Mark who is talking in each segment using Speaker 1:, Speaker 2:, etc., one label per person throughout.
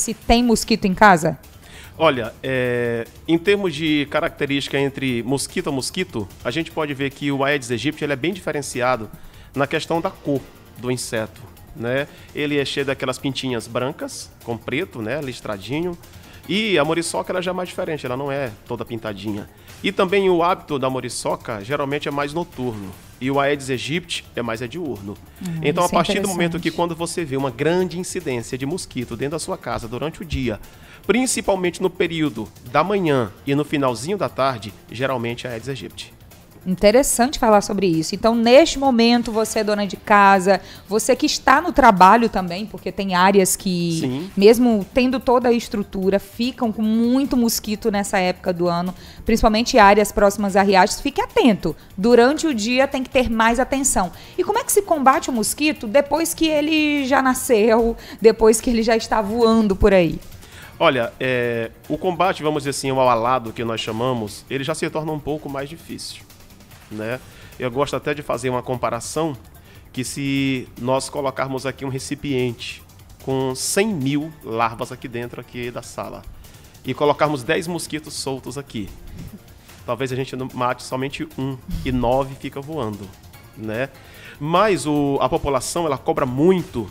Speaker 1: se tem mosquito em casa?
Speaker 2: Olha, é, em termos de característica entre mosquito a mosquito, a gente pode ver que o Aedes aegypti ele é bem diferenciado na questão da cor do inseto. Né? Ele é cheio daquelas pintinhas brancas, com preto, né, listradinho. E a moriçoca ela já é mais diferente, ela não é toda pintadinha. E também o hábito da moriçoca geralmente é mais noturno. E o Aedes aegypti é mais é diurno. Uhum, então, a é partir é do momento que quando você vê uma grande incidência de mosquito dentro da sua casa durante o dia, principalmente no período da manhã e no finalzinho da tarde, geralmente é Aedes aegypti.
Speaker 1: Interessante falar sobre isso. Então, neste momento, você é dona de casa, você que está no trabalho também, porque tem áreas que, Sim. mesmo tendo toda a estrutura, ficam com muito mosquito nessa época do ano, principalmente áreas próximas a riachos. Fique atento. Durante o dia tem que ter mais atenção. E como é que se combate o mosquito depois que ele já nasceu, depois que ele já está voando por aí?
Speaker 2: Olha, é, o combate, vamos dizer assim, o alado que nós chamamos, ele já se torna um pouco mais difícil né? Eu gosto até de fazer uma comparação que se nós colocarmos aqui um recipiente com 100 mil larvas aqui dentro aqui da sala e colocarmos 10 mosquitos soltos aqui, talvez a gente mate somente um e nove fica voando, né? Mas o, a população ela cobra muito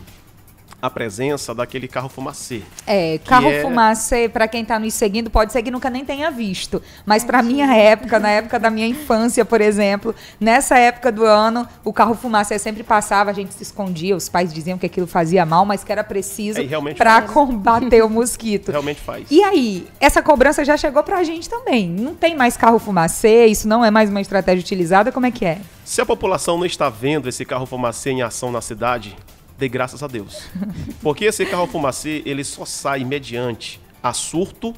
Speaker 2: a presença daquele carro fumacê.
Speaker 1: É, carro é... fumacê, para quem está nos seguindo, pode ser que nunca nem tenha visto. Mas para minha época, na época da minha infância, por exemplo, nessa época do ano, o carro fumacê sempre passava, a gente se escondia, os pais diziam que aquilo fazia mal, mas que era preciso é, para combater o mosquito.
Speaker 2: Realmente faz.
Speaker 1: E aí, essa cobrança já chegou para a gente também. Não tem mais carro fumacê, isso não é mais uma estratégia utilizada, como é que é?
Speaker 2: Se a população não está vendo esse carro fumacê em ação na cidade, dê graças a Deus. Porque esse carro fumacê, ele só sai mediante a surto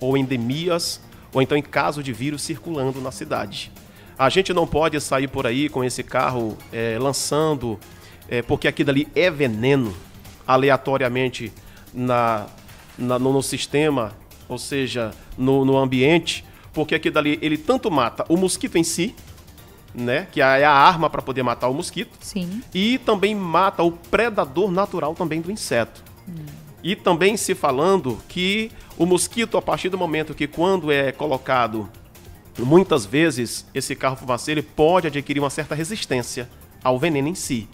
Speaker 2: ou endemias, ou então em caso de vírus circulando na cidade. A gente não pode sair por aí com esse carro é, lançando, é, porque aquilo ali é veneno, aleatoriamente na, na no, no, sistema, ou seja, no, no ambiente, porque aquilo ali ele tanto mata o mosquito em si, né? Que é a arma para poder matar o mosquito.
Speaker 1: Sim.
Speaker 2: E também mata o predador natural também do inseto. Hum. E também se falando que o mosquito, a partir do momento que quando é colocado, muitas vezes esse carro fumacê, ele pode adquirir uma certa resistência ao veneno em si.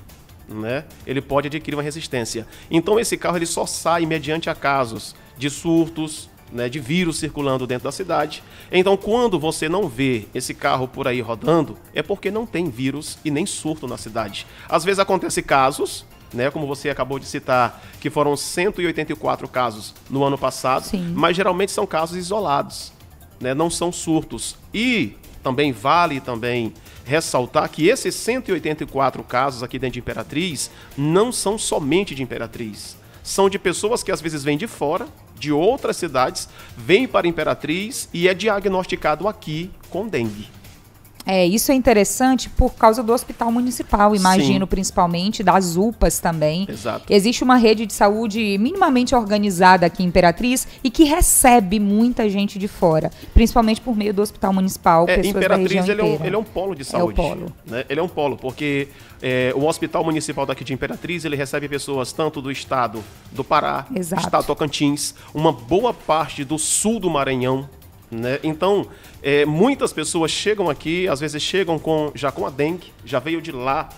Speaker 2: Né? Ele pode adquirir uma resistência. Então esse carro ele só sai mediante a casos de surtos, né, de vírus circulando dentro da cidade. Então, quando você não vê esse carro por aí rodando, é porque não tem vírus e nem surto na cidade. Às vezes acontece casos, né, como você acabou de citar, que foram 184 casos no ano passado, Sim. mas geralmente são casos isolados, né, não são surtos. E também vale também ressaltar que esses 184 casos aqui dentro de Imperatriz não são somente de Imperatriz. São de pessoas que às vezes vêm de fora, de outras cidades, vem para Imperatriz e é diagnosticado aqui com dengue.
Speaker 1: É, isso é interessante por causa do hospital municipal, imagino, Sim. principalmente, das UPAs também.
Speaker 2: Exato.
Speaker 1: Existe uma rede de saúde minimamente organizada aqui em Imperatriz e que recebe muita gente de fora, principalmente por meio do hospital municipal,
Speaker 2: é, Imperatriz, ele é, um, ele é, um, polo de saúde. É o polo. Né? Ele é um polo, porque é, o hospital municipal daqui de Imperatriz, ele recebe pessoas tanto do estado do Pará,
Speaker 1: Exato.
Speaker 2: estado Tocantins, uma boa parte do sul do Maranhão, né? Então, é, muitas pessoas chegam aqui, às vezes chegam com já com a dengue, já veio de lá,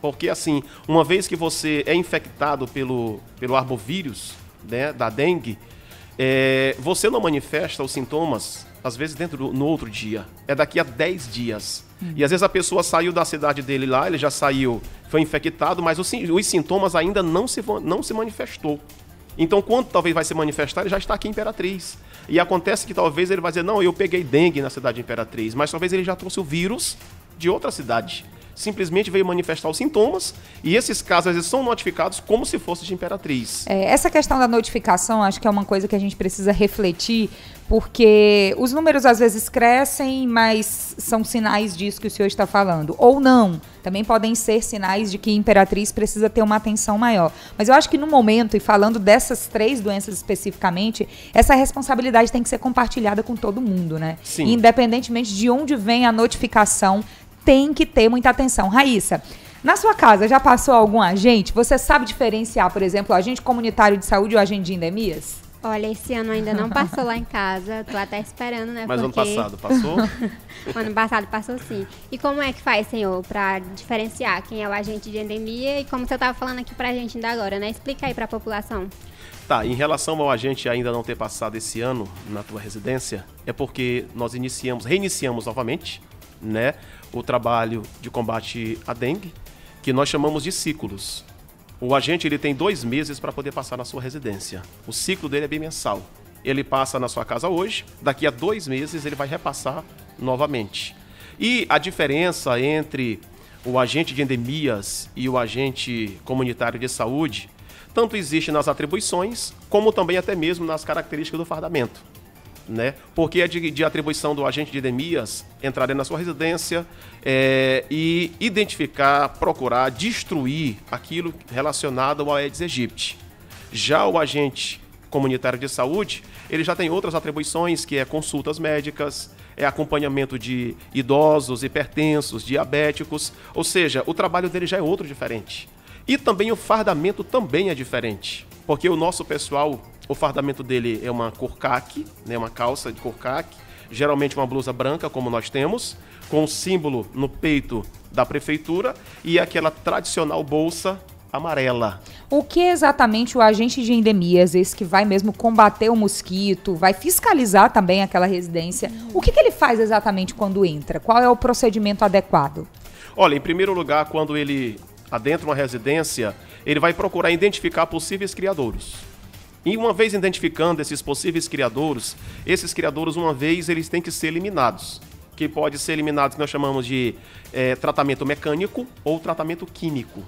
Speaker 2: porque assim, uma vez que você é infectado pelo, pelo arbovírus né, da dengue, é, você não manifesta os sintomas, às vezes dentro do, no outro dia, é daqui a 10 dias. Hum. E às vezes a pessoa saiu da cidade dele lá, ele já saiu, foi infectado, mas os, os sintomas ainda não se, não se manifestou. Então, quando talvez vai se manifestar, ele já está aqui em Imperatriz. E acontece que talvez ele vai dizer, não, eu peguei dengue na cidade de Imperatriz, mas talvez ele já trouxe o vírus de outra cidade. Simplesmente veio manifestar os sintomas e esses casos às vezes são notificados como se fosse de Imperatriz.
Speaker 1: É, essa questão da notificação acho que é uma coisa que a gente precisa refletir, porque os números às vezes crescem, mas são sinais disso que o senhor está falando. Ou não, também podem ser sinais de que Imperatriz precisa ter uma atenção maior. Mas eu acho que no momento, e falando dessas três doenças especificamente, essa responsabilidade tem que ser compartilhada com todo mundo, né?
Speaker 2: Sim.
Speaker 1: Independentemente de onde vem a notificação, tem que ter muita atenção. Raíssa, na sua casa já passou algum agente? Você sabe diferenciar, por exemplo, o agente comunitário de saúde e o agente de endemias?
Speaker 3: Olha, esse ano ainda não passou lá em casa. Tô até esperando, né?
Speaker 2: Mas
Speaker 3: porque...
Speaker 2: ano passado passou?
Speaker 3: ano passado passou sim. E como é que faz, senhor, para diferenciar quem é o agente de endemia e como você estava falando aqui pra gente ainda agora, né? Explica aí para a população.
Speaker 2: Tá, em relação ao agente ainda não ter passado esse ano na tua residência, é porque nós iniciamos, reiniciamos novamente, né, o trabalho de combate à dengue, que nós chamamos de ciclos. O agente ele tem dois meses para poder passar na sua residência. O ciclo dele é bimensal. Ele passa na sua casa hoje, daqui a dois meses ele vai repassar novamente. E a diferença entre o agente de endemias e o agente comunitário de saúde tanto existe nas atribuições, como também até mesmo nas características do fardamento né? Porque é de, de atribuição do agente de endemias entrar na sua residência é, e identificar, procurar, destruir aquilo relacionado ao Aedes aegypti. Já o agente comunitário de saúde, ele já tem outras atribuições, que é consultas médicas, é acompanhamento de idosos, hipertensos, diabéticos, ou seja, o trabalho dele já é outro diferente. E também o fardamento também é diferente, porque o nosso pessoal o fardamento dele é uma cor caque, né, uma calça de cor caque, geralmente uma blusa branca, como nós temos, com o símbolo no peito da prefeitura e aquela tradicional bolsa amarela.
Speaker 1: O que exatamente o agente de endemias, esse que vai mesmo combater o mosquito, vai fiscalizar também aquela residência, o que, que ele faz exatamente quando entra? Qual é o procedimento adequado?
Speaker 2: Olha, em primeiro lugar, quando ele adentra uma residência, ele vai procurar identificar possíveis criadouros. E uma vez identificando esses possíveis criadouros, esses criadouros, uma vez, eles têm que ser eliminados. Que pode ser eliminado, que nós chamamos de é, tratamento mecânico ou tratamento químico.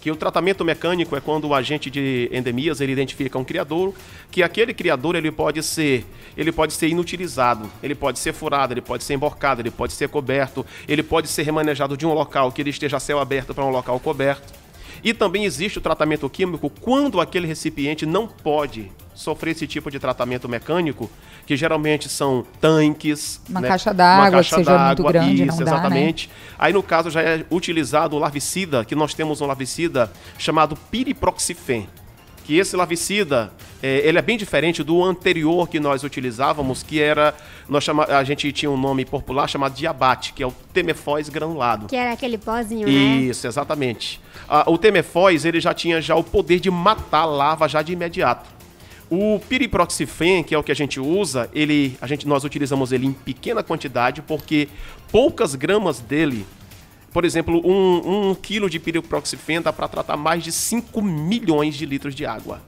Speaker 2: Que o tratamento mecânico é quando o agente de endemias ele identifica um criador, que aquele criador ele pode ser, ele pode ser inutilizado, ele pode ser furado, ele pode ser emborcado, ele pode ser coberto, ele pode ser remanejado de um local que ele esteja céu aberto para um local coberto. E também existe o tratamento químico quando aquele recipiente não pode sofrer esse tipo de tratamento mecânico, que geralmente são tanques,
Speaker 1: uma né? caixa d'água que seja muito grande,
Speaker 2: isso,
Speaker 1: não dá,
Speaker 2: exatamente.
Speaker 1: Né?
Speaker 2: Aí no caso já é utilizado o larvicida, que nós temos um larvicida chamado piriproxifen que esse larvicida é, ele é bem diferente do anterior que nós utilizávamos, que era nós chama, a gente tinha um nome popular chamado diabate, que é o temefóis granulado.
Speaker 3: Que era aquele pozinho,
Speaker 2: né? Isso, exatamente. Ah, o temefóis ele já tinha já o poder de matar a larva já de imediato. O piriproxifen, que é o que a gente usa, ele, a gente, nós utilizamos ele em pequena quantidade porque poucas gramas dele por exemplo, um, um quilo de piriproxifen dá para tratar mais de 5 milhões de litros de água.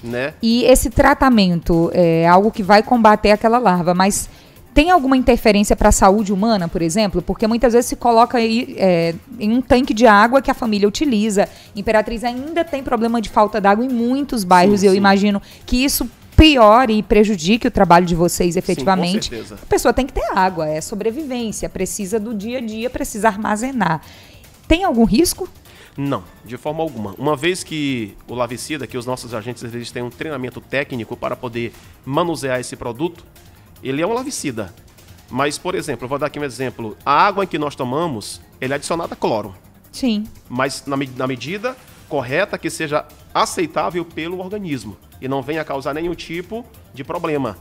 Speaker 2: Né?
Speaker 1: E esse tratamento é algo que vai combater aquela larva, mas tem alguma interferência para a saúde humana, por exemplo? Porque muitas vezes se coloca aí, é, em um tanque de água que a família utiliza. Imperatriz ainda tem problema de falta d'água em muitos bairros sim, e eu sim. imagino que isso piore e prejudique o trabalho de vocês efetivamente.
Speaker 2: Sim,
Speaker 1: a pessoa tem que ter água, é sobrevivência, precisa do dia a dia, precisa armazenar. Tem algum risco?
Speaker 2: Não, de forma alguma. Uma vez que o lavicida, que os nossos agentes eles têm um treinamento técnico para poder manusear esse produto, ele é um lavicida. Mas, por exemplo, eu vou dar aqui um exemplo. A água que nós tomamos, ele é adicionada cloro.
Speaker 1: Sim.
Speaker 2: Mas na, na medida correta que seja aceitável pelo organismo e não venha causar nenhum tipo de problema.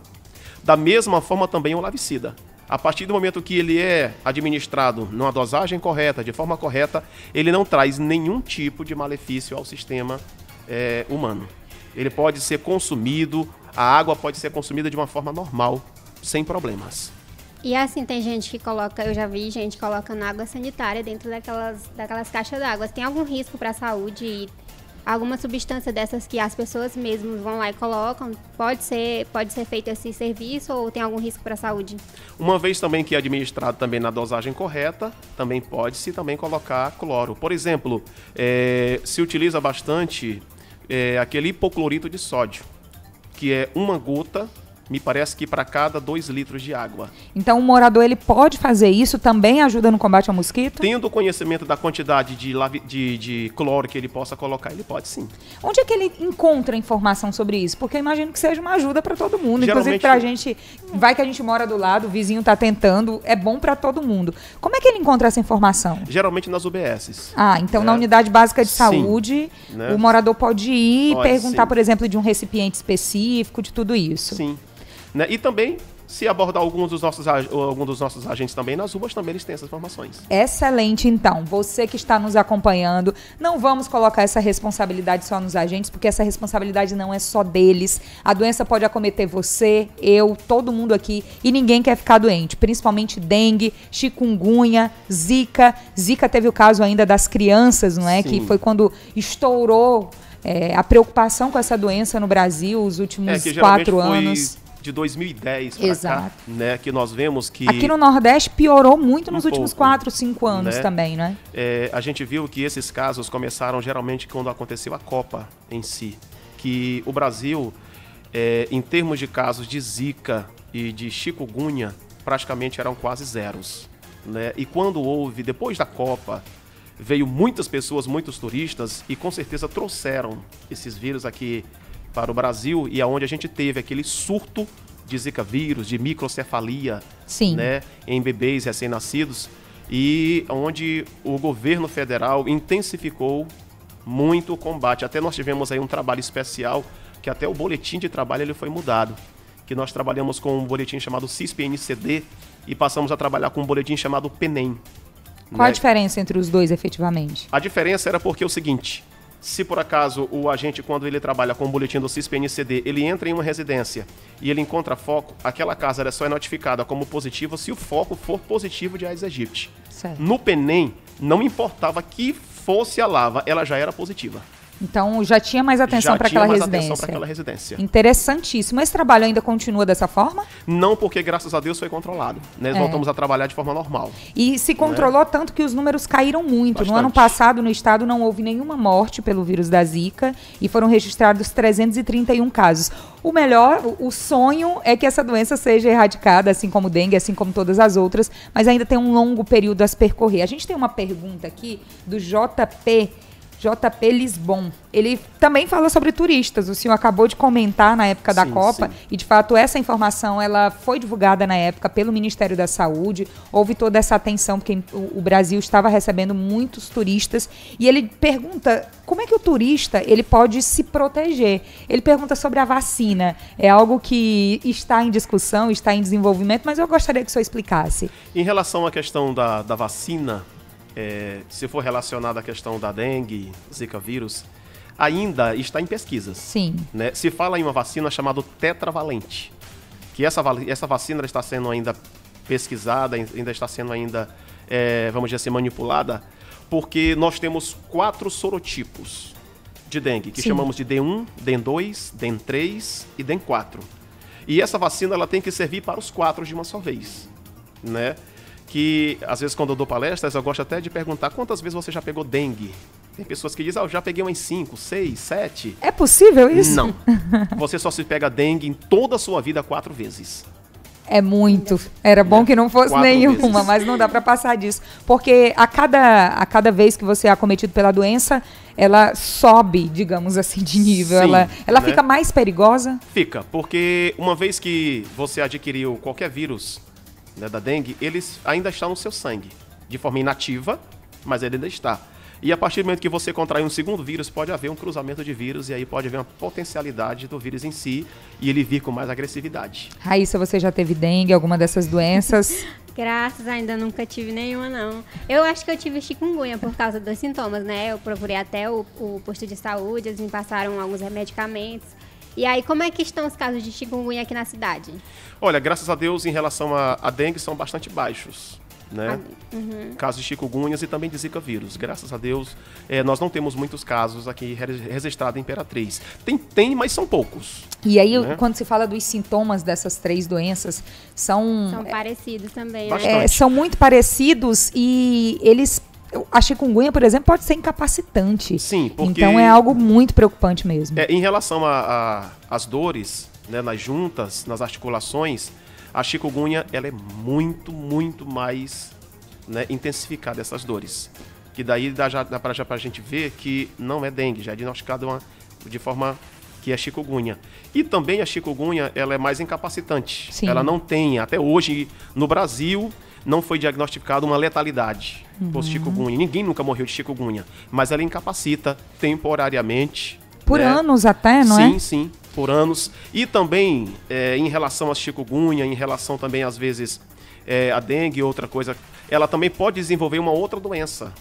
Speaker 2: Da mesma forma também o lavicida. A partir do momento que ele é administrado numa dosagem correta, de forma correta, ele não traz nenhum tipo de malefício ao sistema é, humano. Ele pode ser consumido, a água pode ser consumida de uma forma normal, sem problemas.
Speaker 3: E assim, tem gente que coloca, eu já vi gente colocando água sanitária dentro daquelas, daquelas caixas d'água. Tem algum risco para a saúde? Alguma substância dessas que as pessoas mesmas vão lá e colocam, pode ser, pode ser feito esse serviço ou tem algum risco para a saúde?
Speaker 2: Uma vez também que é administrado também na dosagem correta, também pode-se também colocar cloro. Por exemplo, é, se utiliza bastante é, aquele hipoclorito de sódio, que é uma gota me parece que para cada 2 litros de água.
Speaker 1: Então o morador ele pode fazer isso, também ajuda no combate ao mosquito?
Speaker 2: Tendo conhecimento da quantidade de, de, de cloro que ele possa colocar, ele pode sim.
Speaker 1: Onde é que ele encontra informação sobre isso? Porque eu imagino que seja uma ajuda para todo mundo, Geralmente, inclusive para a gente. Vai que a gente mora do lado, o vizinho está tentando, é bom para todo mundo. Como é que ele encontra essa informação?
Speaker 2: Geralmente nas UBSs.
Speaker 1: Ah, então né? na unidade básica de saúde, sim, né? o morador pode ir e perguntar, sim. por exemplo, de um recipiente específico, de tudo isso.
Speaker 2: Sim. Né? E também se abordar alguns dos nossos, algum dos nossos agentes também nas ruas, também eles têm essas informações.
Speaker 1: Excelente, então. Você que está nos acompanhando, não vamos colocar essa responsabilidade só nos agentes, porque essa responsabilidade não é só deles. A doença pode acometer você, eu, todo mundo aqui, e ninguém quer ficar doente, principalmente dengue, chikungunya, zika. Zika teve o caso ainda das crianças, não é? Sim. Que foi quando estourou é, a preocupação com essa doença no Brasil, os últimos é, quatro anos
Speaker 2: de 2010 para cá, né, que nós vemos que...
Speaker 1: Aqui no Nordeste piorou muito nos um últimos pouco, 4, 5 anos né? também, né?
Speaker 2: É, a gente viu que esses casos começaram geralmente quando aconteceu a Copa em si, que o Brasil, é, em termos de casos de zika e de chikungunya, praticamente eram quase zeros. Né? E quando houve, depois da Copa, veio muitas pessoas, muitos turistas, e com certeza trouxeram esses vírus aqui para o Brasil e aonde a gente teve aquele surto de Zika vírus, de microcefalia,
Speaker 1: Sim.
Speaker 2: né, em bebês recém-nascidos e onde o governo federal intensificou muito o combate. Até nós tivemos aí um trabalho especial que até o boletim de trabalho ele foi mudado, que nós trabalhamos com um boletim chamado CISP-NCD e passamos a trabalhar com um boletim chamado PENEM.
Speaker 1: Qual né? a diferença entre os dois, efetivamente?
Speaker 2: A diferença era porque é o seguinte, se por acaso o agente, quando ele trabalha com o boletim do CISPNCD, ele entra em uma residência e ele encontra foco, aquela casa era só é notificada como positiva se o foco for positivo de Aedes aegypti. Certo. No PENEM, não importava que fosse a lava, ela já era positiva.
Speaker 1: Então já tinha mais atenção para aquela residência.
Speaker 2: para aquela residência.
Speaker 1: Interessantíssimo. Esse trabalho ainda continua dessa forma?
Speaker 2: Não, porque graças a Deus foi controlado. Nós é. voltamos a trabalhar de forma normal.
Speaker 1: E se controlou né? tanto que os números caíram muito. Bastante. No ano passado, no estado, não houve nenhuma morte pelo vírus da Zika e foram registrados 331 casos. O melhor, o sonho é que essa doença seja erradicada, assim como dengue, assim como todas as outras, mas ainda tem um longo período a se percorrer. A gente tem uma pergunta aqui do JP JP Lisbon. Ele também fala sobre turistas. O senhor acabou de comentar na época da Copa sim. e de fato essa informação ela foi divulgada na época pelo Ministério da Saúde. Houve toda essa atenção porque o Brasil estava recebendo muitos turistas e ele pergunta como é que o turista ele pode se proteger. Ele pergunta sobre a vacina. É algo que está em discussão, está em desenvolvimento, mas eu gostaria que o senhor explicasse.
Speaker 2: Em relação à questão da, da vacina, é, se for relacionado à questão da dengue, zika vírus, ainda está em pesquisas.
Speaker 1: Sim.
Speaker 2: Né? Se fala em uma vacina chamada tetravalente, que essa, essa vacina está sendo ainda pesquisada, ainda está sendo ainda, é, vamos dizer assim, manipulada, porque nós temos quatro sorotipos de dengue, que Sim. chamamos de D1, DEN2, DEN3 e DEN4. E essa vacina ela tem que servir para os quatro de uma só vez, né? Que às vezes quando eu dou palestras, eu gosto até de perguntar quantas vezes você já pegou dengue. Tem pessoas que dizem, ah, eu já peguei umas 5, 6, 7.
Speaker 1: É possível isso?
Speaker 2: Não. Você só se pega dengue em toda a sua vida quatro vezes.
Speaker 1: É muito. Era bom que não fosse nenhuma, vezes. mas não dá para passar disso. Porque a cada, a cada vez que você é acometido pela doença, ela sobe, digamos assim, de nível. Sim, ela ela né? fica mais perigosa?
Speaker 2: Fica, porque uma vez que você adquiriu qualquer vírus né, da dengue, eles ainda estão no seu sangue, de forma inativa, mas ele ainda está. E a partir do momento que você contrai um segundo vírus, pode haver um cruzamento de vírus e aí pode haver uma potencialidade do vírus em si e ele vir com mais agressividade.
Speaker 1: Raíssa, você já teve dengue, alguma dessas doenças?
Speaker 3: Graças, ainda nunca tive nenhuma, não. Eu acho que eu tive chikungunya por causa dos sintomas, né? Eu procurei até o, o posto de saúde, eles me passaram alguns medicamentos. E aí, como é que estão os casos de chikungunya aqui na cidade?
Speaker 2: Olha, graças a Deus, em relação a, a dengue, são bastante baixos. Né? Ah, uhum. Casos de chikungunya e também de zika vírus. Graças a Deus, é, nós não temos muitos casos aqui registrados em Imperatriz. Tem, tem, mas são poucos.
Speaker 1: E aí, né? quando se fala dos sintomas dessas três doenças, são...
Speaker 3: São parecidos também,
Speaker 1: né? É, são muito parecidos e eles a chikungunya, por exemplo, pode ser incapacitante.
Speaker 2: Sim,
Speaker 1: porque... Então é algo muito preocupante mesmo.
Speaker 2: É, em relação às dores, né, nas juntas, nas articulações, a chikungunya ela é muito, muito mais né, intensificada essas dores. Que daí dá, já, dá para já a gente ver que não é dengue, já é diagnosticado uma, de forma que é chikungunya. E também a chikungunya ela é mais incapacitante. Sim. Ela não tem, até hoje no Brasil, não foi diagnosticada uma letalidade uhum. por chikungunya. Ninguém nunca morreu de chikungunya, mas ela incapacita temporariamente.
Speaker 1: Por né? anos até, não
Speaker 2: sim,
Speaker 1: é?
Speaker 2: Sim, sim, por anos. E também é, em relação à chikungunya, em relação também às vezes é, a dengue, outra coisa, ela também pode desenvolver uma outra doença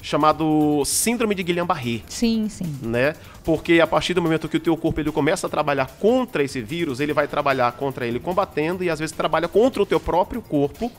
Speaker 2: chamado síndrome de Guillain-Barré.
Speaker 1: Sim, sim.
Speaker 2: Né? Porque a partir do momento que o teu corpo ele começa a trabalhar contra esse vírus, ele vai trabalhar contra ele combatendo e às vezes trabalha contra o teu próprio corpo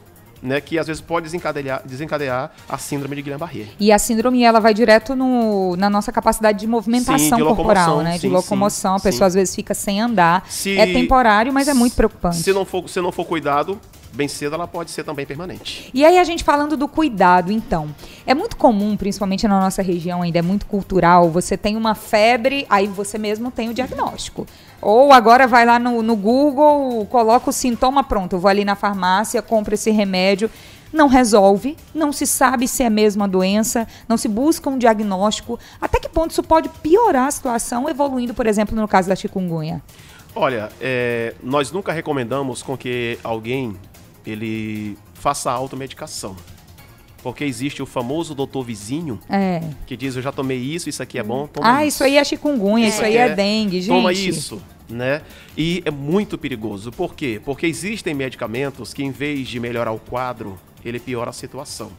Speaker 2: né, que às vezes pode desencadear, desencadear a síndrome de Guillain-Barré.
Speaker 1: E a síndrome ela vai direto no, na nossa capacidade de movimentação sim, de corporal, né, sim, de locomoção. Sim, a pessoa às vezes fica sem andar. Se, é temporário, mas é muito preocupante.
Speaker 2: Se não for, se não for cuidado, bem cedo ela pode ser também permanente.
Speaker 1: E aí a gente falando do cuidado, então. É muito comum, principalmente na nossa região ainda, é muito cultural, você tem uma febre, aí você mesmo tem o diagnóstico. Ou agora vai lá no, no Google, coloca o sintoma, pronto, eu vou ali na farmácia, compro esse remédio. Não resolve, não se sabe se é mesmo a doença, não se busca um diagnóstico. Até que ponto isso pode piorar a situação, evoluindo, por exemplo, no caso da chikungunya?
Speaker 2: Olha, é, nós nunca recomendamos com que alguém ele faça automedicação. Porque existe o famoso doutor vizinho é. que diz: Eu já tomei isso, isso aqui é bom.
Speaker 1: ah,
Speaker 2: isso.
Speaker 1: isso aí é chikungunya, é. isso aí é, é dengue, gente.
Speaker 2: Toma isso, né? E é muito perigoso. Por quê? Porque existem medicamentos que, em vez de melhorar o quadro, ele piora a situação.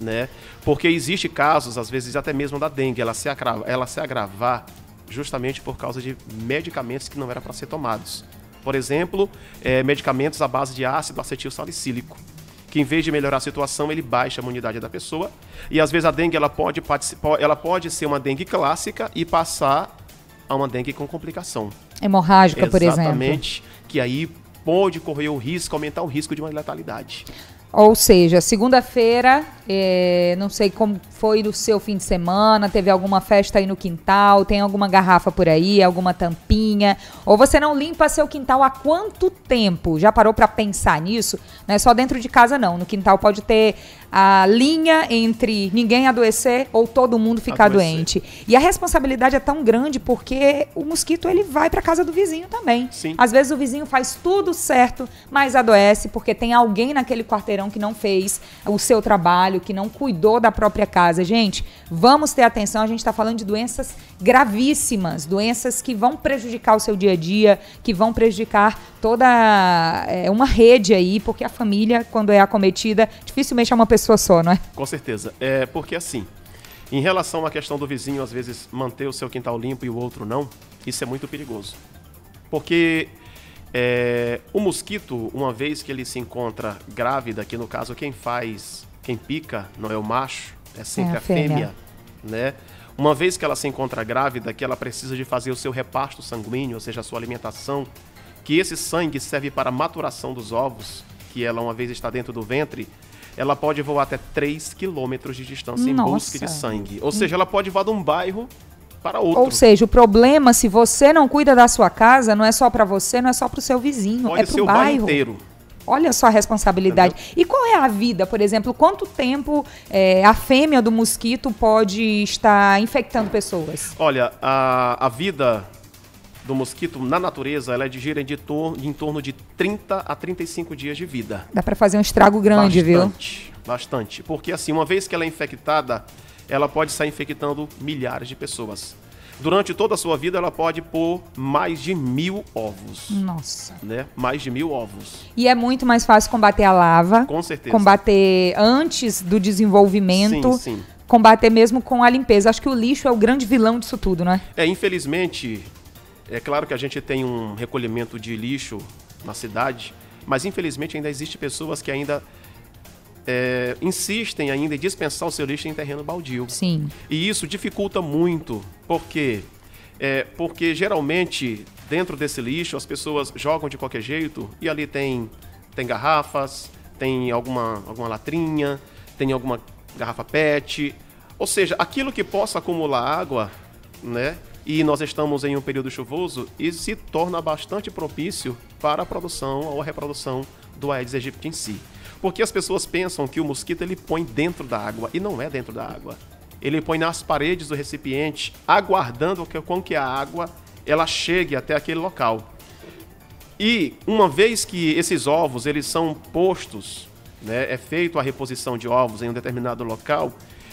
Speaker 2: Né? Porque existe casos, às vezes até mesmo da dengue, ela se, agrava, ela se agravar justamente por causa de medicamentos que não eram para ser tomados. Por exemplo, é, medicamentos à base de ácido acetil salicílico, que em vez de melhorar a situação, ele baixa a imunidade da pessoa. E às vezes a dengue ela pode, ela pode ser uma dengue clássica e passar a uma dengue com complicação.
Speaker 1: Hemorrágica,
Speaker 2: Exatamente,
Speaker 1: por exemplo.
Speaker 2: Exatamente, que aí pode correr o risco, aumentar o risco de uma letalidade.
Speaker 1: Ou seja, segunda-feira, é, não sei como foi no seu fim de semana, teve alguma festa aí no quintal, tem alguma garrafa por aí, alguma tampinha, ou você não limpa seu quintal há quanto tempo? Já parou para pensar nisso? Não é só dentro de casa não, no quintal pode ter a linha entre ninguém adoecer ou todo mundo ficar adoecer. doente. E a responsabilidade é tão grande porque o mosquito ele vai para casa do vizinho também.
Speaker 2: Sim.
Speaker 1: Às vezes o vizinho faz tudo certo, mas adoece porque tem alguém naquele quarteirão que não fez o seu trabalho, que não cuidou da própria casa. Gente, vamos ter atenção, a gente está falando de doenças gravíssimas, doenças que vão prejudicar o seu dia a dia, que vão prejudicar toda é, uma rede aí, porque a família, quando é acometida, dificilmente é uma pessoa pessoa só, não é?
Speaker 2: Com certeza. É porque assim, em relação à questão do vizinho, às vezes, manter o seu quintal limpo e o outro não, isso é muito perigoso. Porque é, o mosquito, uma vez que ele se encontra grávida, que no caso quem faz, quem pica, não é o macho, é sempre é a, fêmea. fêmea, né? Uma vez que ela se encontra grávida, que ela precisa de fazer o seu repasto sanguíneo, ou seja, a sua alimentação, que esse sangue serve para a maturação dos ovos, que ela uma vez está dentro do ventre, ela pode voar até 3 quilômetros de distância Nossa. em busca de sangue. Ou seja, ela pode voar de um bairro para outro.
Speaker 1: Ou seja, o problema, se você não cuida da sua casa, não é só para você, não é só para o seu vizinho, pode é para o bairro. bairro inteiro. Olha só a responsabilidade. Entendeu? E qual é a vida, por exemplo? Quanto tempo é, a fêmea do mosquito pode estar infectando pessoas?
Speaker 2: Olha, a, a vida do mosquito na natureza, ela é de gira de, tor de em torno de 30 a 35 dias de vida.
Speaker 1: Dá para fazer um estrago grande,
Speaker 2: bastante,
Speaker 1: viu?
Speaker 2: Bastante, porque assim, uma vez que ela é infectada, ela pode estar infectando milhares de pessoas. Durante toda a sua vida, ela pode pôr mais de mil ovos.
Speaker 1: Nossa.
Speaker 2: Né? Mais de mil ovos.
Speaker 1: E é muito mais fácil combater a lava.
Speaker 2: Com certeza.
Speaker 1: Combater antes do desenvolvimento. Sim, sim. Combater mesmo com a limpeza. Acho que o lixo é o grande vilão disso tudo, né?
Speaker 2: É, infelizmente, é claro que a gente tem um recolhimento de lixo na cidade, mas infelizmente ainda existe pessoas que ainda é, insistem ainda em dispensar o seu lixo em terreno baldio.
Speaker 1: Sim.
Speaker 2: E isso dificulta muito, porque é, porque geralmente dentro desse lixo as pessoas jogam de qualquer jeito e ali tem tem garrafas, tem alguma alguma latrinha, tem alguma garrafa PET, ou seja, aquilo que possa acumular água, né? e nós estamos em um período chuvoso, e se torna bastante propício para a produção ou a reprodução do Aedes aegypti em si. Porque as pessoas pensam que o mosquito ele põe dentro da água, e não é dentro da água. Ele põe nas paredes do recipiente, aguardando que, com que a água ela chegue até aquele local. E uma vez que esses ovos eles são postos, né, é feito a reposição de ovos em um determinado local,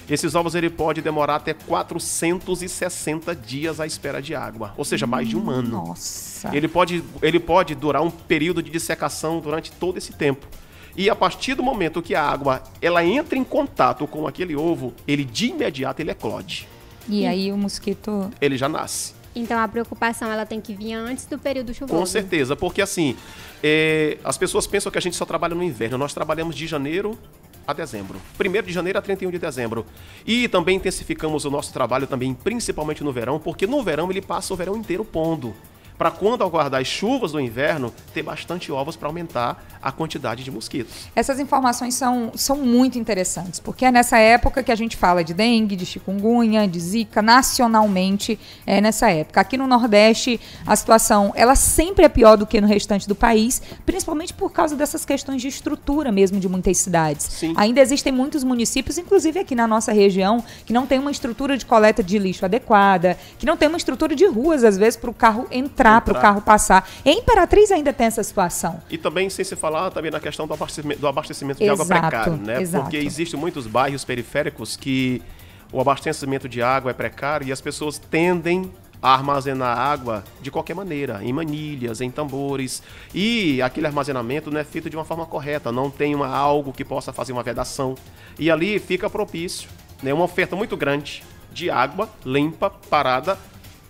Speaker 2: esses ovos ele pode demorar até 460 dias à espera de água, ou seja, mais de um ano.
Speaker 1: Nossa.
Speaker 2: Ele pode, ele pode durar um período de dissecação durante todo esse tempo. E a partir do momento que a água ela entra em contato com aquele ovo, ele de imediato ele eclode.
Speaker 1: E, e aí o mosquito
Speaker 2: ele já nasce.
Speaker 3: Então a preocupação ela tem que vir antes do período chuvoso.
Speaker 2: Com certeza, porque assim, é, as pessoas pensam que a gente só trabalha no inverno. Nós trabalhamos de janeiro a dezembro. 1 de janeiro a 31 de dezembro. E também intensificamos o nosso trabalho também, principalmente no verão, porque no verão ele passa o verão inteiro pondo para quando aguardar as chuvas do inverno, ter bastante ovos para aumentar a quantidade de mosquitos.
Speaker 1: Essas informações são, são muito interessantes, porque é nessa época que a gente fala de dengue, de chikungunya, de zika, nacionalmente, é nessa época. Aqui no Nordeste, a situação ela sempre é pior do que no restante do país, principalmente por causa dessas questões de estrutura mesmo de muitas cidades.
Speaker 2: Sim.
Speaker 1: Ainda existem muitos municípios, inclusive aqui na nossa região, que não tem uma estrutura de coleta de lixo adequada, que não tem uma estrutura de ruas, às vezes, para o carro entrar entrar, para o carro passar. Em Imperatriz ainda tem essa situação.
Speaker 2: E também, sem se falar, também na questão do abastecimento, do abastecimento de exato, água precário, né?
Speaker 1: Exato.
Speaker 2: Porque existem muitos bairros periféricos que o abastecimento de água é precário e as pessoas tendem a armazenar água de qualquer maneira, em manilhas, em tambores. E aquele armazenamento não é feito de uma forma correta, não tem uma, algo que possa fazer uma vedação. E ali fica propício, né, uma oferta muito grande de água limpa, parada,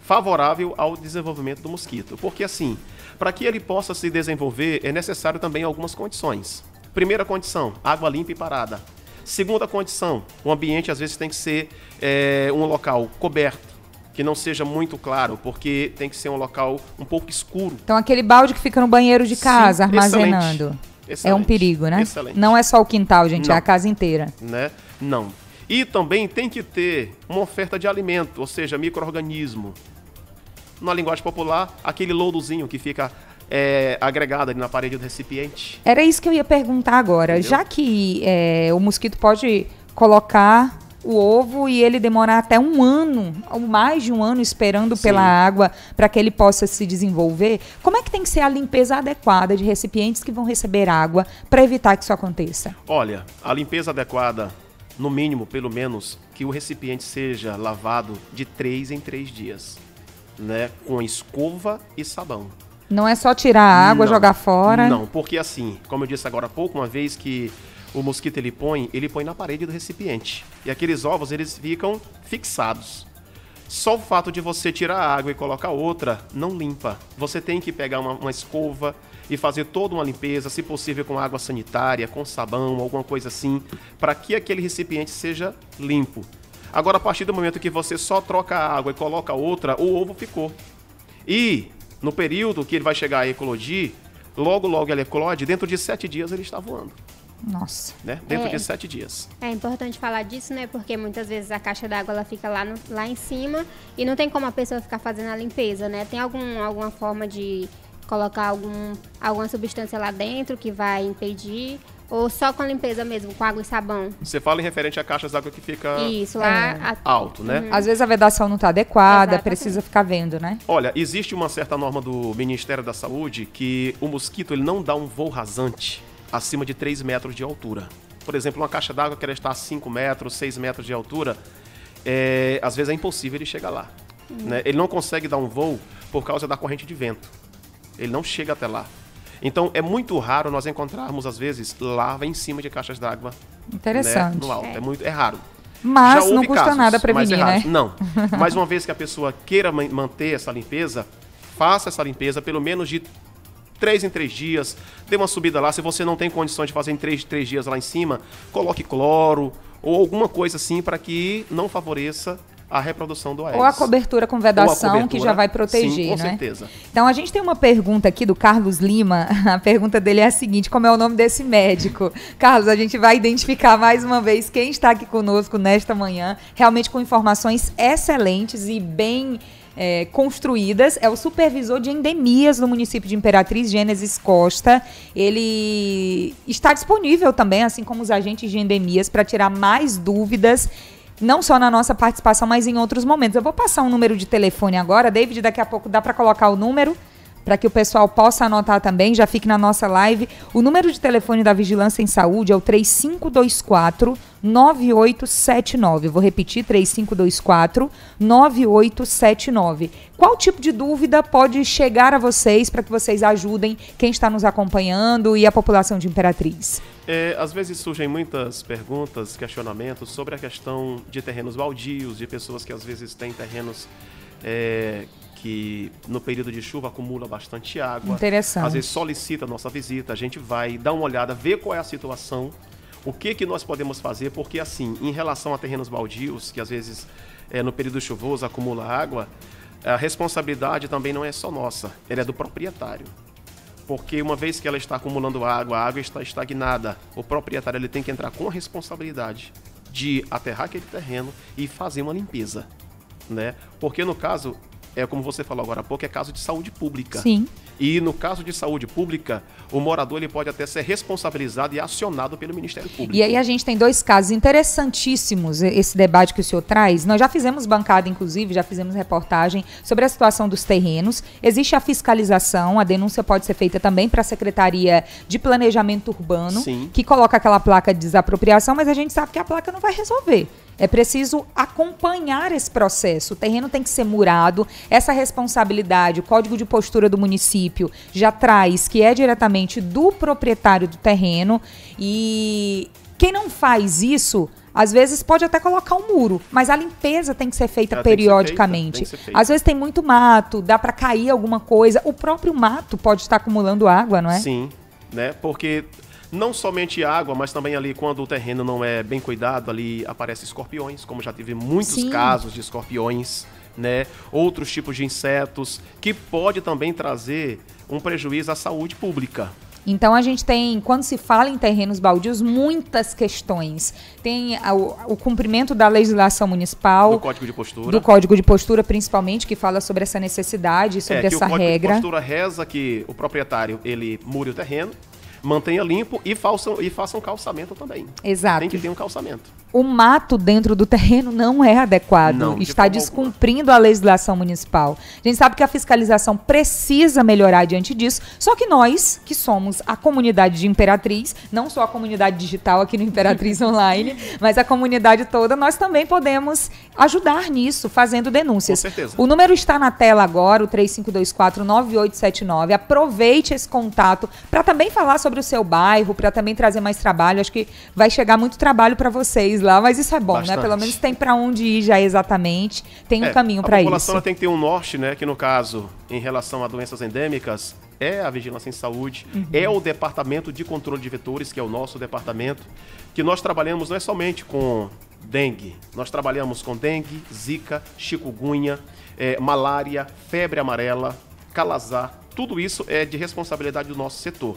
Speaker 2: favorável ao desenvolvimento do mosquito. Porque assim, para que ele possa se desenvolver, é necessário também algumas condições. Primeira condição, água limpa e parada. Segunda condição, o ambiente às vezes tem que ser é, um local coberto, que não seja muito claro, porque tem que ser um local um pouco escuro.
Speaker 1: Então aquele balde que fica no banheiro de casa, Sim, armazenando. Excelente. Excelente. É um perigo, né?
Speaker 2: Excelente.
Speaker 1: Não é só o quintal, gente, não. é a casa inteira.
Speaker 2: Né? Não. E também tem que ter uma oferta de alimento, ou seja, microorganismo, na linguagem popular, aquele lodozinho que fica é, agregado ali na parede do recipiente.
Speaker 1: Era isso que eu ia perguntar agora. Entendeu? Já que é, o mosquito pode colocar o ovo e ele demorar até um ano, ou mais de um ano esperando Sim. pela água para que ele possa se desenvolver, como é que tem que ser a limpeza adequada de recipientes que vão receber água para evitar que isso aconteça?
Speaker 2: Olha, a limpeza adequada, no mínimo, pelo menos, que o recipiente seja lavado de três em três dias né, com escova e sabão.
Speaker 1: Não é só tirar a água,
Speaker 2: não,
Speaker 1: jogar fora?
Speaker 2: Não, porque assim, como eu disse agora há pouco, uma vez que o mosquito ele põe, ele põe na parede do recipiente. E aqueles ovos, eles ficam fixados. Só o fato de você tirar a água e colocar outra não limpa. Você tem que pegar uma, uma escova e fazer toda uma limpeza, se possível com água sanitária, com sabão, alguma coisa assim, para que aquele recipiente seja limpo. Agora, a partir do momento que você só troca a água e coloca outra, o ovo ficou. E no período que ele vai chegar a eclodir, logo, logo ele eclode, dentro de sete dias ele está voando.
Speaker 1: Nossa.
Speaker 2: Né? Dentro é, de sete dias.
Speaker 3: É importante falar disso, né? Porque muitas vezes a caixa d'água ela fica lá, no, lá em cima e não tem como a pessoa ficar fazendo a limpeza, né? Tem algum, alguma forma de colocar algum, alguma substância lá dentro que vai impedir ou só com limpeza mesmo, com água e sabão?
Speaker 2: Você fala em referente a caixas d'água que fica
Speaker 3: Isso, lá é.
Speaker 2: a... alto, né?
Speaker 1: Uhum. Às vezes a vedação não está adequada, Exatamente. precisa ficar vendo, né?
Speaker 2: Olha, existe uma certa norma do Ministério da Saúde que o mosquito ele não dá um voo rasante acima de 3 metros de altura. Por exemplo, uma caixa d'água que ela está a 5 metros, 6 metros de altura, é, às vezes é impossível ele chegar lá. Uhum. Né? Ele não consegue dar um voo por causa da corrente de vento. Ele não chega até lá. Então é muito raro nós encontrarmos, às vezes, larva em cima de caixas d'água.
Speaker 1: Interessante.
Speaker 2: Né, no alto. É. é. muito, é raro.
Speaker 1: Mas não custa casos, nada prevenir, né?
Speaker 2: Não. Mas uma vez que a pessoa queira manter essa limpeza, faça essa limpeza pelo menos de três em três dias. Dê uma subida lá. Se você não tem condições de fazer em três, três dias lá em cima, coloque cloro ou alguma coisa assim para que não favoreça a reprodução do Aedes.
Speaker 1: Ou a cobertura com vedação, cobertura, que já vai proteger, sim,
Speaker 2: com
Speaker 1: né?
Speaker 2: certeza.
Speaker 1: Então, a gente tem uma pergunta aqui do Carlos Lima. A pergunta dele é a seguinte, como é o nome desse médico? Carlos, a gente vai identificar mais uma vez quem está aqui conosco nesta manhã, realmente com informações excelentes e bem é, construídas. É o supervisor de endemias do município de Imperatriz, Gênesis Costa. Ele está disponível também, assim como os agentes de endemias, para tirar mais dúvidas não só na nossa participação, mas em outros momentos. Eu vou passar um número de telefone agora, David, daqui a pouco dá para colocar o número para que o pessoal possa anotar também, já fique na nossa live. O número de telefone da Vigilância em Saúde é o 3524 9879. Vou repetir 3524 9879. Qual tipo de dúvida pode chegar a vocês para que vocês ajudem quem está nos acompanhando e a população de Imperatriz?
Speaker 2: É, às vezes surgem muitas perguntas, questionamentos sobre a questão de terrenos baldios, de pessoas que às vezes têm terrenos é, que no período de chuva acumula bastante água.
Speaker 1: Interessante.
Speaker 2: Às vezes solicita a nossa visita, a gente vai dar uma olhada, ver qual é a situação, o que que nós podemos fazer, porque assim, em relação a terrenos baldios, que às vezes é, no período chuvoso acumula água, a responsabilidade também não é só nossa, ela é do proprietário. Porque uma vez que ela está acumulando água, a água está estagnada, o proprietário ele tem que entrar com a responsabilidade de aterrar aquele terreno e fazer uma limpeza. Né? Porque no caso, é como você falou agora há pouco, é caso de saúde pública.
Speaker 1: Sim.
Speaker 2: E no caso de saúde pública, o morador ele pode até ser responsabilizado e acionado pelo Ministério Público.
Speaker 1: E aí a gente tem dois casos interessantíssimos, esse debate que o senhor traz. Nós já fizemos bancada, inclusive, já fizemos reportagem sobre a situação dos terrenos. Existe a fiscalização, a denúncia pode ser feita também para a Secretaria de Planejamento Urbano,
Speaker 2: Sim.
Speaker 1: que coloca aquela placa de desapropriação, mas a gente sabe que a placa não vai resolver. É preciso acompanhar esse processo. O terreno tem que ser murado. Essa responsabilidade, o código de postura do município já traz que é diretamente do proprietário do terreno. E quem não faz isso, às vezes pode até colocar um muro, mas a limpeza tem que ser feita
Speaker 2: Ela tem que ser
Speaker 1: periodicamente.
Speaker 2: feita, tem que ser feita.
Speaker 1: Às vezes tem muito mato, dá para cair alguma coisa. O próprio mato pode estar acumulando água, não é?
Speaker 2: Sim, né? Porque não somente água, mas também ali quando o terreno não é bem cuidado, ali aparecem escorpiões, como já tive muitos
Speaker 1: Sim.
Speaker 2: casos de escorpiões, né? Outros tipos de insetos que pode também trazer um prejuízo à saúde pública.
Speaker 1: Então a gente tem, quando se fala em terrenos baldios, muitas questões. Tem o, o cumprimento da legislação municipal,
Speaker 2: Do Código de Postura.
Speaker 1: do Código de Postura, principalmente, que fala sobre essa necessidade, sobre
Speaker 2: é,
Speaker 1: essa
Speaker 2: o Código
Speaker 1: regra.
Speaker 2: de Postura reza que o proprietário ele mure o terreno, mantenha limpo e faça, e faça um calçamento também.
Speaker 1: Exato.
Speaker 2: Tem que ter um calçamento.
Speaker 1: O mato dentro do terreno não é adequado.
Speaker 2: Não, de
Speaker 1: está
Speaker 2: forma
Speaker 1: descumprindo a legislação municipal. A gente sabe que a fiscalização precisa melhorar diante disso, só que nós, que somos a comunidade de Imperatriz, não só a comunidade digital aqui no Imperatriz Online, mas a comunidade toda, nós também podemos ajudar nisso, fazendo denúncias.
Speaker 2: Com certeza.
Speaker 1: O número está na tela agora, o 3524-9879. Aproveite esse contato para também falar sobre o seu bairro, para também trazer mais trabalho. Acho que vai chegar muito trabalho para vocês lá, mas isso é bom, né?
Speaker 2: Bastante.
Speaker 1: Pelo menos tem para onde ir já exatamente, tem um
Speaker 2: É,
Speaker 1: caminho para
Speaker 2: A
Speaker 1: isso.
Speaker 2: população ela tem que ter um norte, né? Que no caso, em relação a doenças endêmicas, é a vigilância em saúde,
Speaker 1: Uhum.
Speaker 2: é o departamento de controle de vetores, que é o nosso departamento, que nós trabalhamos não é somente com dengue, nós trabalhamos com dengue, zika, chikungunya, eh, malária, febre amarela, calazar, tudo isso é de responsabilidade do nosso setor.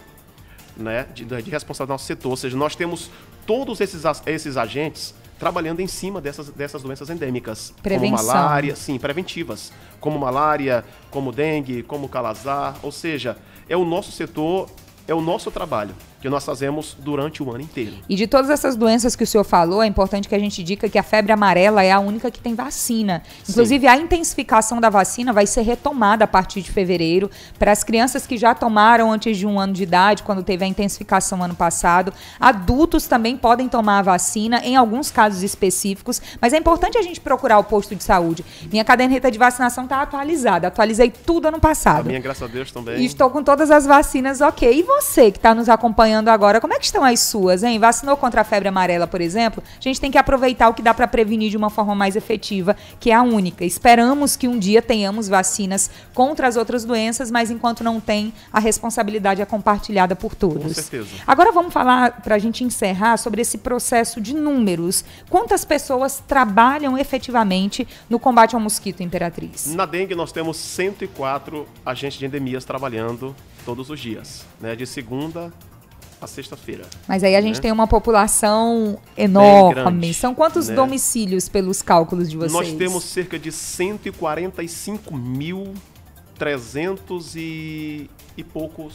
Speaker 2: Né, de, de responsabilidade do nosso setor, ou seja, nós temos todos esses, esses agentes trabalhando em cima dessas, dessas doenças endêmicas.
Speaker 1: Prevenção.
Speaker 2: Como malária, sim, preventivas. Como malária, como dengue, como calazar. Ou seja, é o nosso setor, é o nosso trabalho que nós fazemos durante o ano inteiro.
Speaker 1: E de todas essas doenças que o senhor falou, é importante que a gente diga que a febre amarela é a única que tem vacina. Inclusive, a intensificação da vacina vai ser retomada a partir de fevereiro para as crianças que já tomaram antes de um ano de idade, quando teve a intensificação ano passado. Adultos também podem tomar a vacina, em alguns casos específicos, mas é importante a gente procurar o posto de saúde. Minha caderneta de vacinação está atualizada, atualizei tudo ano
Speaker 2: A
Speaker 1: passado.
Speaker 2: minha, graças a Deus, também.
Speaker 1: E Estou com todas as vacinas ok. E você que está nos acompanhando agora, como é que estão as suas, hein? Vacinou contra a febre amarela, por exemplo? A gente tem que aproveitar o que dá para prevenir de uma forma mais efetiva, que é a única. Esperamos que um dia tenhamos vacinas contra as outras doenças, mas enquanto não tem, a responsabilidade é compartilhada por todos.
Speaker 2: Com certeza.
Speaker 1: Agora vamos falar, para a gente encerrar, sobre esse processo de números. Quantas pessoas trabalham efetivamente no combate ao mosquito imperatriz?
Speaker 2: Na dengue, nós temos 104 agentes de endemias trabalhando todos os dias, né? De segunda a sexta-feira.
Speaker 1: Mas aí a gente né? tem uma população enorme. São quantos né? domicílios pelos cálculos de vocês?
Speaker 2: Nós temos cerca de 145 mil 300 e, e poucos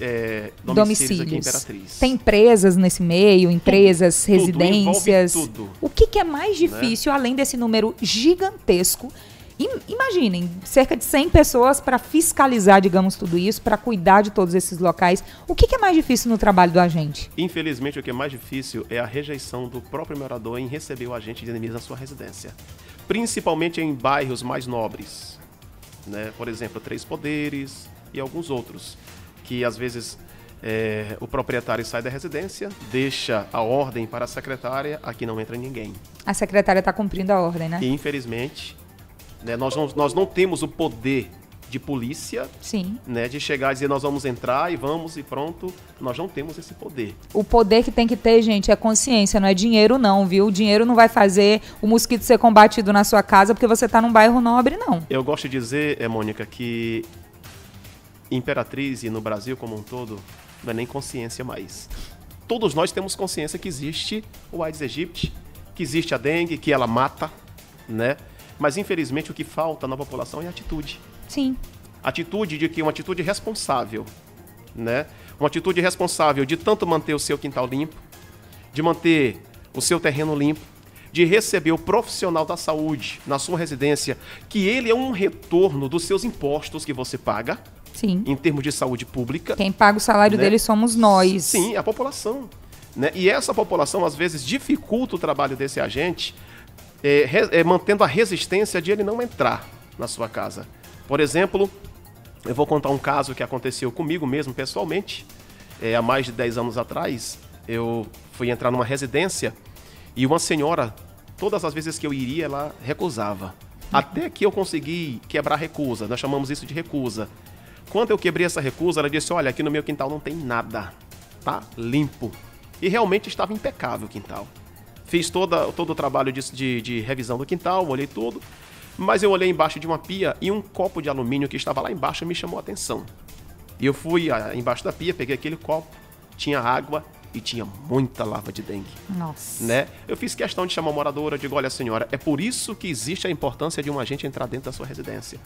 Speaker 2: é, domicílios, domicílios, Imperatriz.
Speaker 1: Tem empresas nesse meio, empresas, tudo, residências. Tudo, tudo. O que, que, é mais né? difícil, né? além desse número gigantesco? Imaginem, cerca de 100 pessoas para fiscalizar, digamos, tudo isso, para cuidar de todos esses locais. O que, é mais difícil no trabalho do agente?
Speaker 2: Infelizmente, o que é mais difícil é a rejeição do próprio morador em receber o agente de inimigo na sua residência. Principalmente em bairros mais nobres. Né? Por exemplo, Três Poderes e alguns outros que às vezes é, o proprietário sai da residência, deixa a ordem para a secretária, aqui não entra ninguém.
Speaker 1: A secretária está cumprindo a ordem, né?
Speaker 2: E, infelizmente, né, nós, não, nós não temos o poder de polícia,
Speaker 1: Sim.
Speaker 2: né, de chegar e dizer nós vamos entrar e vamos e pronto. Nós não temos esse poder.
Speaker 1: O poder que tem que ter, gente, é consciência, não é dinheiro não, viu? O dinheiro não vai fazer o mosquito ser combatido na sua casa porque você está num bairro nobre, não.
Speaker 2: Eu gosto de dizer, é, Mônica, que Imperatriz e no Brasil como um todo, não é nem consciência mais. Todos nós temos consciência que existe o Aedes aegypti, que existe a dengue, que ela mata, né? Mas infelizmente o que falta na população é atitude.
Speaker 1: Sim.
Speaker 2: Atitude de que uma atitude responsável, né? Uma atitude responsável de tanto manter o seu quintal limpo, de manter o seu terreno limpo, de receber o profissional da saúde na sua residência, que ele é um retorno dos seus impostos que você paga,
Speaker 1: Sim.
Speaker 2: em termos de saúde pública.
Speaker 1: Quem paga o salário né? dele somos nós.
Speaker 2: Sim, a população. Né? E essa população, às vezes, dificulta o trabalho desse agente, é, é, mantendo a resistência de ele não entrar na sua casa. Por exemplo, eu vou contar um caso que aconteceu comigo mesmo, pessoalmente. É, há mais de 10 anos atrás, eu fui entrar numa residência e uma senhora, todas as vezes que eu iria, ela recusava. Até que eu consegui quebrar a recusa, nós chamamos isso de recusa. Quando eu quebrei essa recusa, ela disse: Olha, aqui no meu quintal não tem nada, tá limpo. E realmente estava impecável o quintal. Fiz toda, todo o trabalho de, de, de revisão do quintal, olhei tudo, mas eu olhei embaixo de uma pia e um copo de alumínio que estava lá embaixo me chamou a atenção. E eu fui ah, embaixo da pia, peguei aquele copo, tinha água e tinha muita larva de dengue.
Speaker 1: Nossa.
Speaker 2: Né? Eu fiz questão de chamar a moradora, digo, olha senhora, é por isso que existe a importância de um agente entrar dentro da sua residência.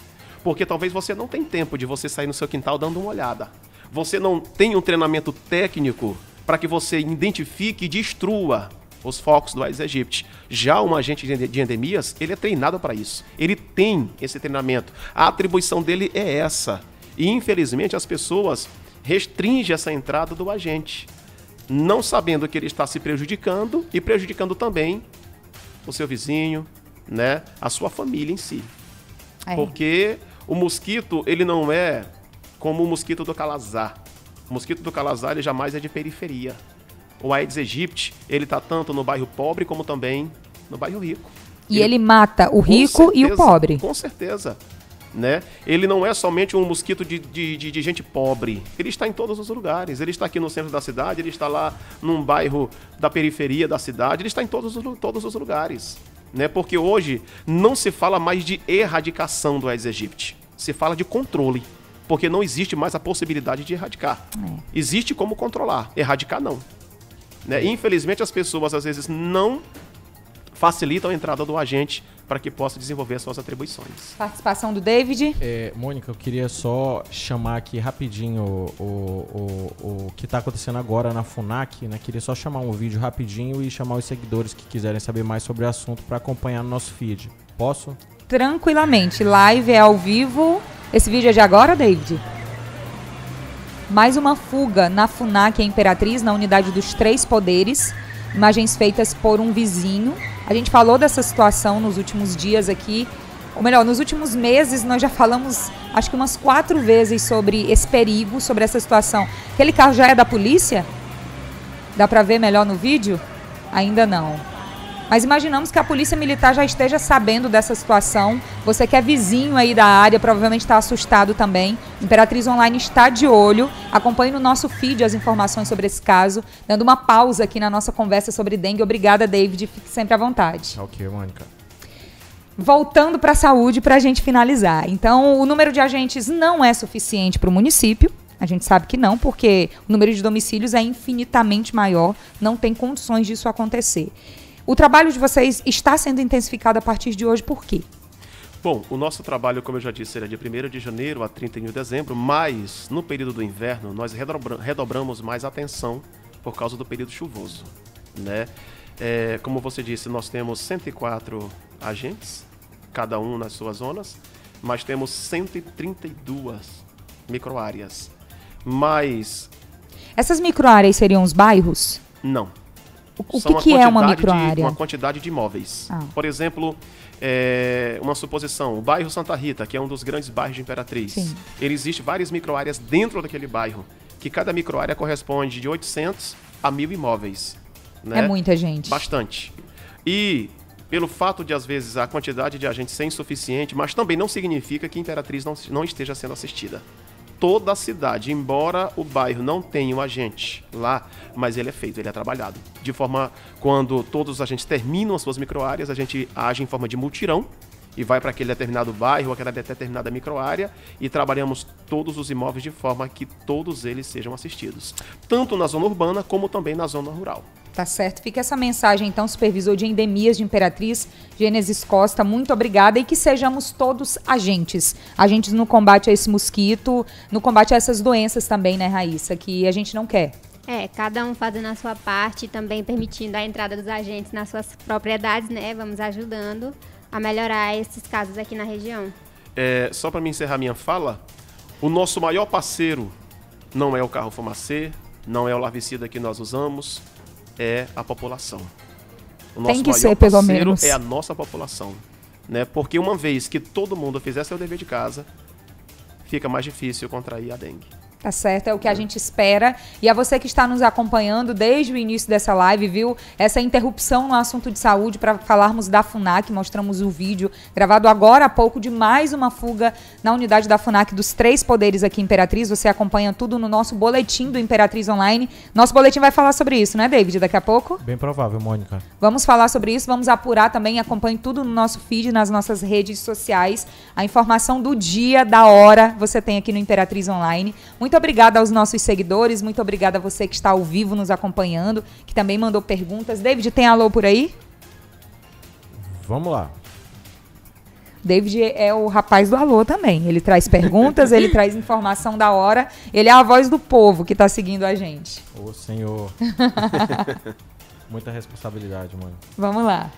Speaker 2: Porque talvez você não tenha tempo de você sair no seu quintal dando uma olhada. Você não tem um treinamento técnico para que você identifique e destrua os focos do Aedes aegypti. Já um agente de endemias, ele é treinado para isso. Ele tem esse treinamento. A atribuição dele é essa. E infelizmente as pessoas restringem essa entrada do agente, não sabendo que ele está se prejudicando e prejudicando também o seu vizinho, né, a sua família em si. É. Porque o mosquito, ele não é como o mosquito do calazar. O mosquito do calazar, ele jamais é de periferia. O Aedes aegypti, ele tá tanto no bairro pobre como também no bairro rico.
Speaker 1: E ele, ele mata o rico certeza, e o pobre.
Speaker 2: Com certeza. Né? Ele não é somente um mosquito de, de, de, de, gente pobre. Ele está em todos os lugares. Ele está aqui no centro da cidade, ele está lá num bairro da periferia da cidade, ele está em todos, todos os lugares. Né? Porque hoje não se fala mais de erradicação do Aedes aegypti se fala de controle, porque não existe mais a possibilidade de erradicar. É. Existe como controlar, erradicar não. Né? Infelizmente as pessoas às vezes não facilitam a entrada do agente para que possa desenvolver suas atribuições.
Speaker 1: Participação do David.
Speaker 4: É, Mônica, eu queria só chamar aqui rapidinho o, o, o, o que está acontecendo agora na FUNAC. Né? Queria só chamar um vídeo rapidinho e chamar os seguidores que quiserem saber mais sobre o assunto para acompanhar no nosso feed. Posso?
Speaker 1: tranquilamente. Live é ao vivo. Esse vídeo é de agora, David? Mais uma fuga na FUNAC Imperatriz, na unidade dos três poderes. Imagens feitas por um vizinho. A gente falou dessa situação nos últimos dias aqui. Ou melhor, nos últimos meses nós já falamos, acho que umas quatro vezes sobre esse perigo, sobre essa situação. Aquele carro já é da polícia? Dá para ver melhor no vídeo? Ainda não. Mas imaginamos que a polícia militar já esteja sabendo dessa situação. Você que é vizinho aí da área, provavelmente está assustado também. Imperatriz Online está de olho. Acompanhe no nosso feed as informações sobre esse caso, dando uma pausa aqui na nossa conversa sobre dengue. Obrigada, David. Fique sempre à vontade.
Speaker 4: Ok, Mônica.
Speaker 1: Voltando para a saúde, para a gente finalizar. Então, o número de agentes não é suficiente para o município. A gente sabe que não, porque o número de domicílios é infinitamente maior, não tem condições disso acontecer. O trabalho de vocês está sendo intensificado a partir de hoje, por quê?
Speaker 2: Bom, o nosso trabalho, como eu já disse, será de 1 de janeiro a 31 de dezembro, mas no período do inverno nós redobramos mais atenção por causa do período chuvoso. Né? É, como você disse, nós temos 104 agentes, cada um nas suas zonas, mas temos 132 microáreas. Mas.
Speaker 1: Essas microáreas seriam os bairros?
Speaker 2: Não.
Speaker 1: O, o que, que é uma microárea?
Speaker 2: De, uma quantidade de imóveis. Ah. Por exemplo, é, uma suposição, o bairro Santa Rita, que é um dos grandes bairros de Imperatriz. Sim. Ele existe várias microáreas dentro daquele bairro, que cada microárea corresponde de 800 a mil imóveis. Né?
Speaker 1: É muita gente.
Speaker 2: Bastante. E pelo fato de, às vezes, a quantidade de agentes ser insuficiente, mas também não significa que Imperatriz não, não esteja sendo assistida. Toda a cidade, embora o bairro não tenha um agente lá, mas ele é feito, ele é trabalhado. De forma, quando todos os agentes terminam as suas microáreas, a gente age em forma de multirão, e vai para aquele determinado bairro, aquela determinada microárea e trabalhamos todos os imóveis de forma que todos eles sejam assistidos, tanto na zona urbana como também na zona rural.
Speaker 1: Tá certo. Fica essa mensagem, então, supervisor de endemias de Imperatriz, Gênesis Costa, muito obrigada e que sejamos todos agentes. Agentes no combate a esse mosquito, no combate a essas doenças também, né, Raíssa, que a gente não quer.
Speaker 3: É, cada um fazendo a sua parte, também permitindo a entrada dos agentes nas suas propriedades, né? Vamos ajudando a melhorar esses casos aqui na região.
Speaker 2: É, só para me encerrar minha fala, o nosso maior parceiro não é o carro fumacê, não é o larvicida que nós usamos, é a população.
Speaker 1: O nosso Tem que maior ser, pelo menos.
Speaker 2: é a nossa população. Né? Porque uma vez que todo mundo fizer seu dever de casa, fica mais difícil contrair a dengue.
Speaker 1: Tá certo, é o que a gente espera. E a você que está nos acompanhando desde o início dessa live, viu? Essa interrupção no assunto de saúde para falarmos da FUNAC, mostramos o vídeo gravado agora há pouco de mais uma fuga na unidade da FUNAC dos três poderes aqui em Imperatriz. Você acompanha tudo no nosso boletim do Imperatriz Online. Nosso boletim vai falar sobre isso, né, David? Daqui a pouco?
Speaker 4: Bem provável, Mônica.
Speaker 1: Vamos falar sobre isso, vamos apurar também. Acompanhe tudo no nosso feed, nas nossas redes sociais. A informação do dia, da hora, você tem aqui no Imperatriz Online. Muito muito obrigada aos nossos seguidores, muito obrigada a você que está ao vivo nos acompanhando, que também mandou perguntas. David, tem alô por aí?
Speaker 4: Vamos lá.
Speaker 1: David é o rapaz do alô também. Ele traz perguntas, ele traz informação da hora. Ele é a voz do povo que está seguindo a gente.
Speaker 4: Ô, senhor. Muita responsabilidade, mano.
Speaker 1: Vamos lá.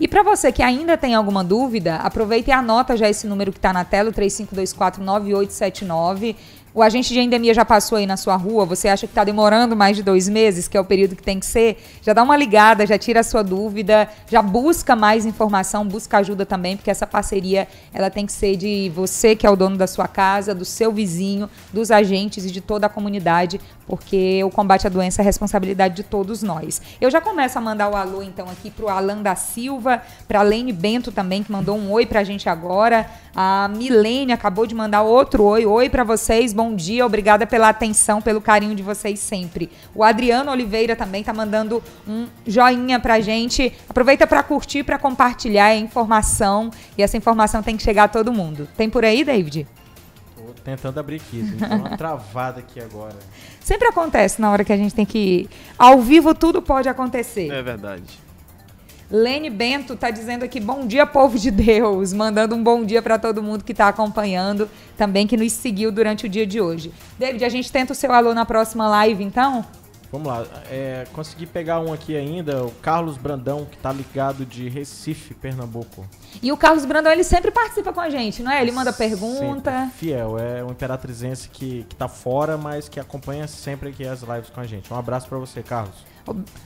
Speaker 1: E para você que ainda tem alguma dúvida, aproveita e anota já esse número que está na tela, o 35249879. O agente de endemia já passou aí na sua rua, você acha que está demorando mais de dois meses, que é o período que tem que ser, já dá uma ligada, já tira a sua dúvida, já busca mais informação, busca ajuda também, porque essa parceria ela tem que ser de você que é o dono da sua casa, do seu vizinho, dos agentes e de toda a comunidade, porque o combate à doença é responsabilidade de todos nós. Eu já começo a mandar o alô então aqui para o Alan da Silva, para a Lene Bento também, que mandou um oi para a gente agora. A Milene acabou de mandar outro oi. Oi para vocês, bom dia, obrigada pela atenção, pelo carinho de vocês sempre. O Adriano Oliveira também tá mandando um joinha pra gente. Aproveita para curtir, para compartilhar a informação e essa informação tem que chegar a todo mundo. Tem por aí, David?
Speaker 4: Tô tentando abrir aqui, tem uma travada aqui agora.
Speaker 1: Sempre acontece na hora que a gente tem que ir. Ao vivo tudo pode acontecer.
Speaker 2: É verdade.
Speaker 1: Lene Bento está dizendo aqui, bom dia, povo de Deus, mandando um bom dia para todo mundo que está acompanhando, também que nos seguiu durante o dia de hoje. David, a gente tenta o seu alô na próxima live, então?
Speaker 4: Vamos lá, é, consegui pegar um aqui ainda, o Carlos Brandão, que está ligado de Recife, Pernambuco.
Speaker 1: E o Carlos Brandão, ele sempre participa com a gente, não é? Ele manda pergunta. Sempre
Speaker 4: fiel, é um imperatrizense que, que tá fora, mas que acompanha sempre aqui as lives com a gente. Um abraço para você, Carlos.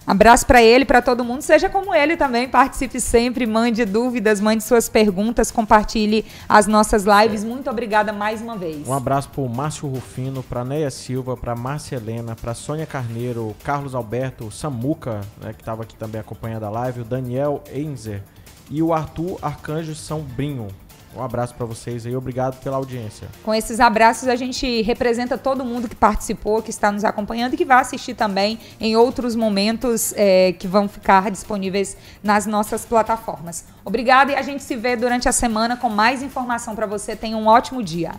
Speaker 1: Abraço para ele, para todo mundo. Seja como ele também, participe sempre, mande dúvidas, mande suas perguntas, compartilhe as nossas lives. Muito obrigada mais uma vez.
Speaker 4: Um abraço para o Márcio Rufino, para Neia Silva, para Márcia Helena, para Sônia Carneiro, Carlos Alberto, Samuca, né, que estava aqui também acompanhando a live, o Daniel Enzer e o Arthur Arcanjo São Brinho. Um abraço para vocês aí, obrigado pela audiência.
Speaker 1: Com esses abraços, a gente representa todo mundo que participou, que está nos acompanhando e que vai assistir também em outros momentos é, que vão ficar disponíveis nas nossas plataformas. Obrigada e a gente se vê durante a semana com mais informação para você. Tenha um ótimo dia.